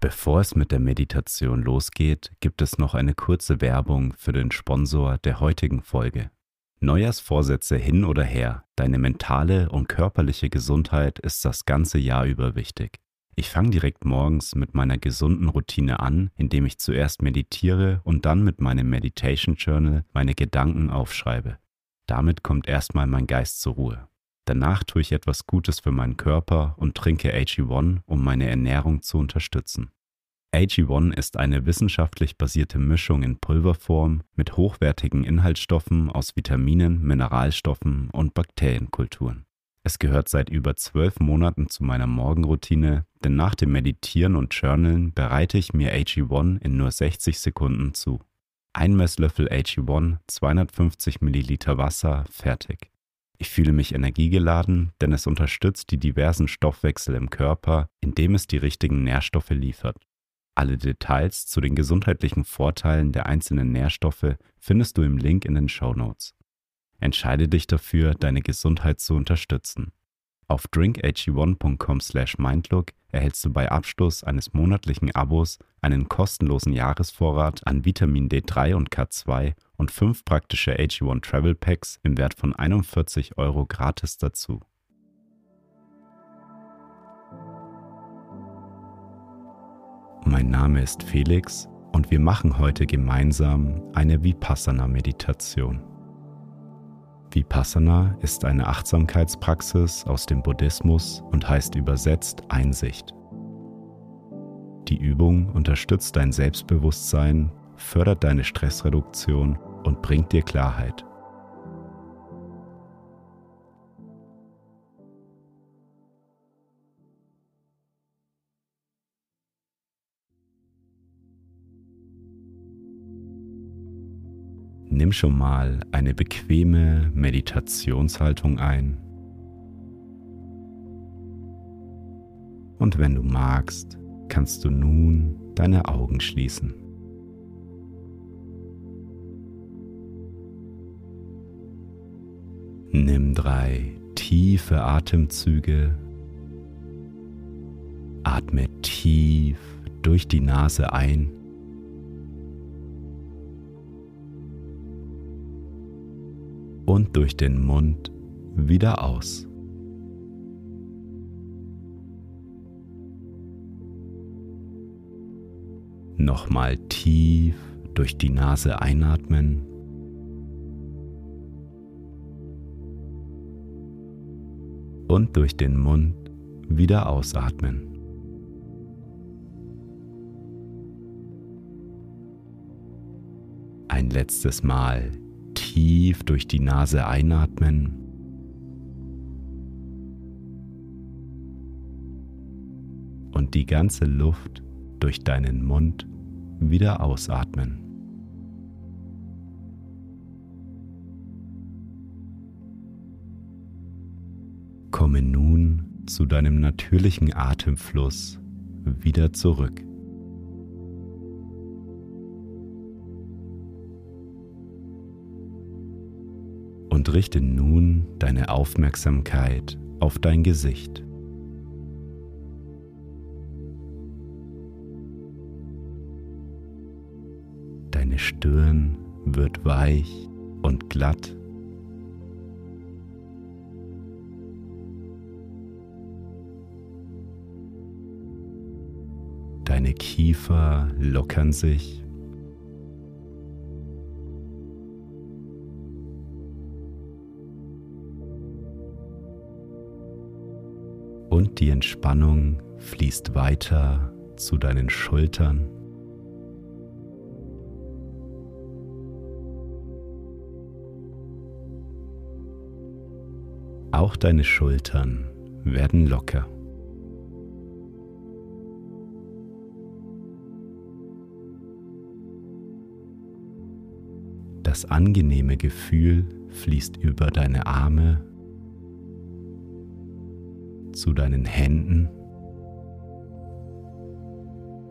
Bevor es mit der Meditation losgeht, gibt es noch eine kurze Werbung für den Sponsor der heutigen Folge. Neujahrsvorsätze hin oder her, deine mentale und körperliche Gesundheit ist das ganze Jahr über wichtig. Ich fange direkt morgens mit meiner gesunden Routine an, indem ich zuerst meditiere und dann mit meinem Meditation Journal meine Gedanken aufschreibe. Damit kommt erstmal mein Geist zur Ruhe. Danach tue ich etwas Gutes für meinen Körper und trinke AG1, um meine Ernährung zu unterstützen. AG1 ist eine wissenschaftlich basierte Mischung in Pulverform mit hochwertigen Inhaltsstoffen aus Vitaminen, Mineralstoffen und Bakterienkulturen. Es gehört seit über zwölf Monaten zu meiner Morgenroutine, denn nach dem Meditieren und Journalen bereite ich mir AG1 in nur 60 Sekunden zu. Ein Messlöffel AG1, 250 Milliliter Wasser, fertig. Ich fühle mich energiegeladen, denn es unterstützt die diversen Stoffwechsel im Körper, indem es die richtigen Nährstoffe liefert. Alle Details zu den gesundheitlichen Vorteilen der einzelnen Nährstoffe findest du im Link in den Show Notes. Entscheide dich dafür, deine Gesundheit zu unterstützen. Auf drinkag1.com/mindlook erhältst du bei Abschluss eines monatlichen Abos einen kostenlosen Jahresvorrat an Vitamin D3 und K2 und fünf praktische AG1 Travel Packs im Wert von 41 Euro gratis dazu. Mein Name ist Felix und wir machen heute gemeinsam eine Vipassana-Meditation. Vipassana ist eine Achtsamkeitspraxis aus dem Buddhismus und heißt übersetzt Einsicht. Die Übung unterstützt dein Selbstbewusstsein, fördert deine Stressreduktion und bringt dir Klarheit. Nimm schon mal eine bequeme Meditationshaltung ein. Und wenn du magst, kannst du nun deine Augen schließen. Nimm drei tiefe Atemzüge. Atme tief durch die Nase ein. Und durch den Mund wieder aus. Nochmal tief durch die Nase einatmen. und durch den Mund wieder ausatmen. Ein letztes Mal tief durch die Nase einatmen. Und die ganze Luft durch deinen Mund wieder ausatmen. Komme nun zu deinem natürlichen Atemfluss wieder zurück. Richte nun deine Aufmerksamkeit auf dein Gesicht. Deine Stirn wird weich und glatt Deine Kiefer lockern sich. Die Entspannung fließt weiter zu deinen Schultern. Auch deine Schultern werden locker. Das angenehme Gefühl fließt über deine Arme zu deinen Händen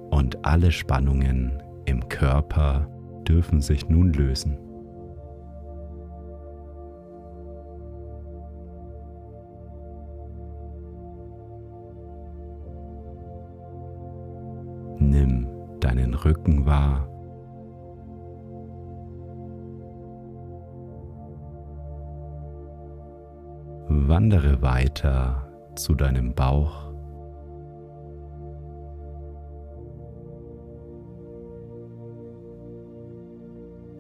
und alle Spannungen im Körper dürfen sich nun lösen. Nimm deinen Rücken wahr. Wandere weiter zu deinem Bauch.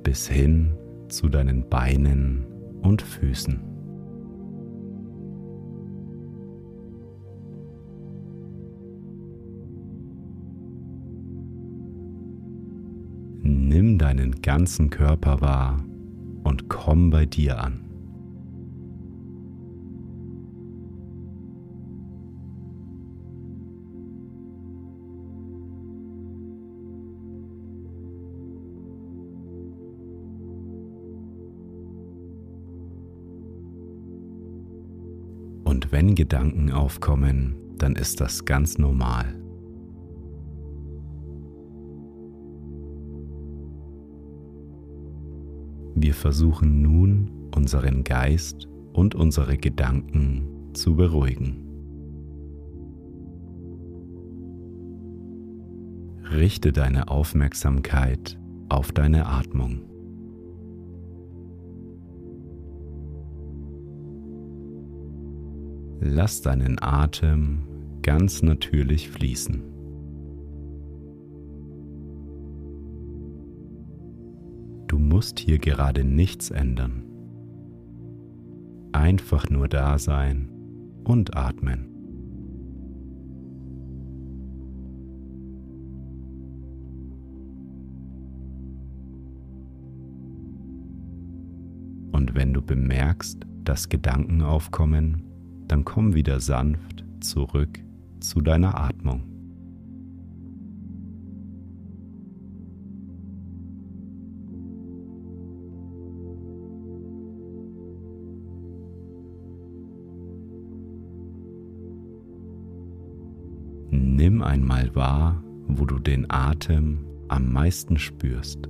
Bis hin zu deinen Beinen und Füßen. Nimm deinen ganzen Körper wahr und komm bei dir an. Wenn Gedanken aufkommen, dann ist das ganz normal. Wir versuchen nun unseren Geist und unsere Gedanken zu beruhigen. Richte deine Aufmerksamkeit auf deine Atmung. Lass deinen Atem ganz natürlich fließen. Du musst hier gerade nichts ändern. Einfach nur da sein und atmen. Und wenn du bemerkst, dass Gedanken aufkommen, dann komm wieder sanft zurück zu deiner Atmung. Nimm einmal wahr, wo du den Atem am meisten spürst.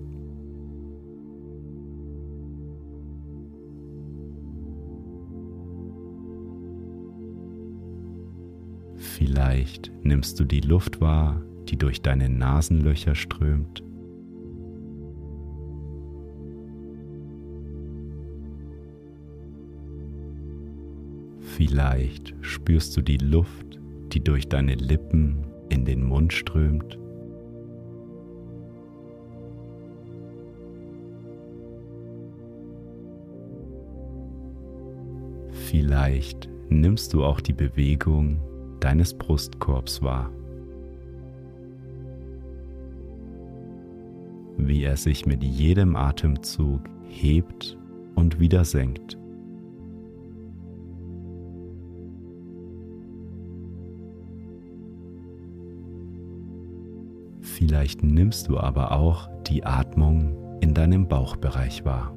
Vielleicht nimmst du die Luft wahr, die durch deine Nasenlöcher strömt. Vielleicht spürst du die Luft, die durch deine Lippen in den Mund strömt. Vielleicht nimmst du auch die Bewegung deines Brustkorbs wahr. Wie er sich mit jedem Atemzug hebt und wieder senkt. Vielleicht nimmst du aber auch die Atmung in deinem Bauchbereich wahr.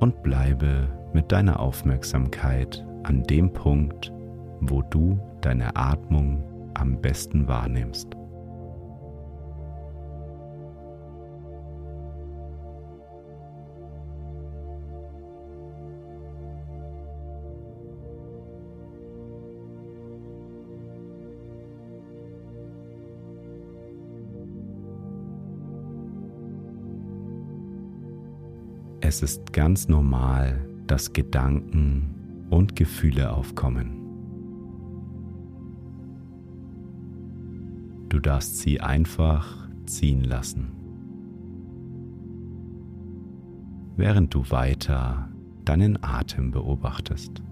Und bleibe mit deiner Aufmerksamkeit an dem Punkt, wo du deine Atmung am besten wahrnimmst. Es ist ganz normal, dass Gedanken und Gefühle aufkommen. Du darfst sie einfach ziehen lassen, während du weiter deinen Atem beobachtest.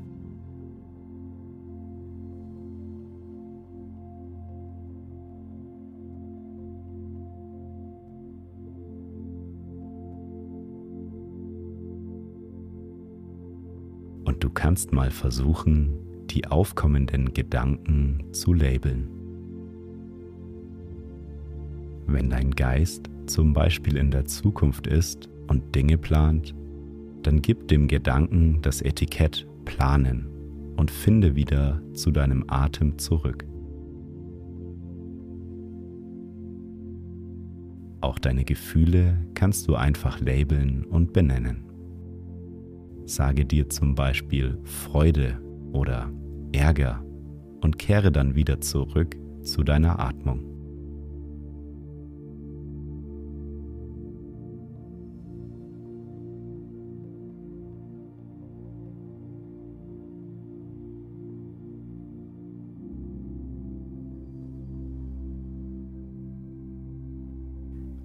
Und du kannst mal versuchen, die aufkommenden Gedanken zu labeln. Wenn dein Geist zum Beispiel in der Zukunft ist und Dinge plant, dann gib dem Gedanken das Etikett Planen und finde wieder zu deinem Atem zurück. Auch deine Gefühle kannst du einfach labeln und benennen. Sage dir zum Beispiel Freude oder Ärger und kehre dann wieder zurück zu deiner Atmung.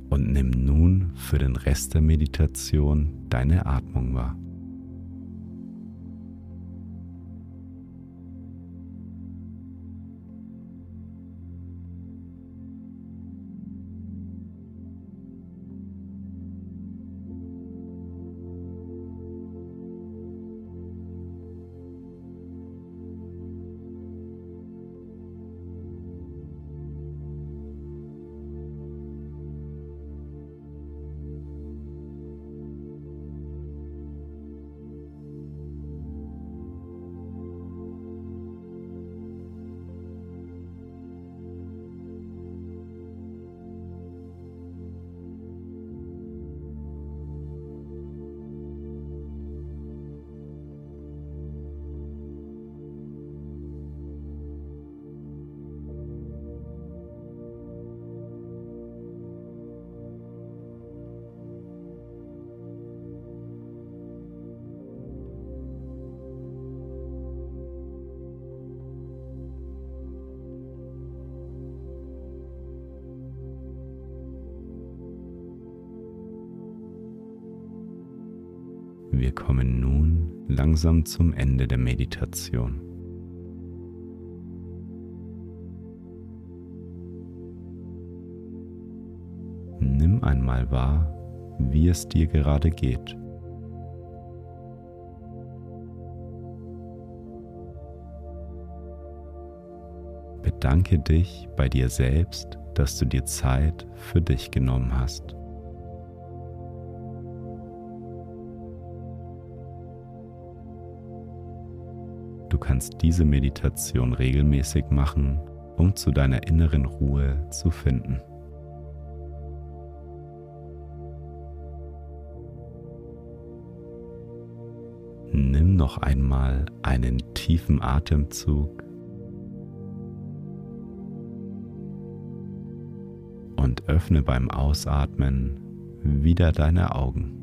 Und nimm nun für den Rest der Meditation deine Atmung wahr. Wir kommen nun langsam zum Ende der Meditation. Nimm einmal wahr, wie es dir gerade geht. Bedanke dich bei dir selbst, dass du dir Zeit für dich genommen hast. Kannst diese Meditation regelmäßig machen, um zu deiner inneren Ruhe zu finden. Nimm noch einmal einen tiefen Atemzug und öffne beim Ausatmen wieder deine Augen.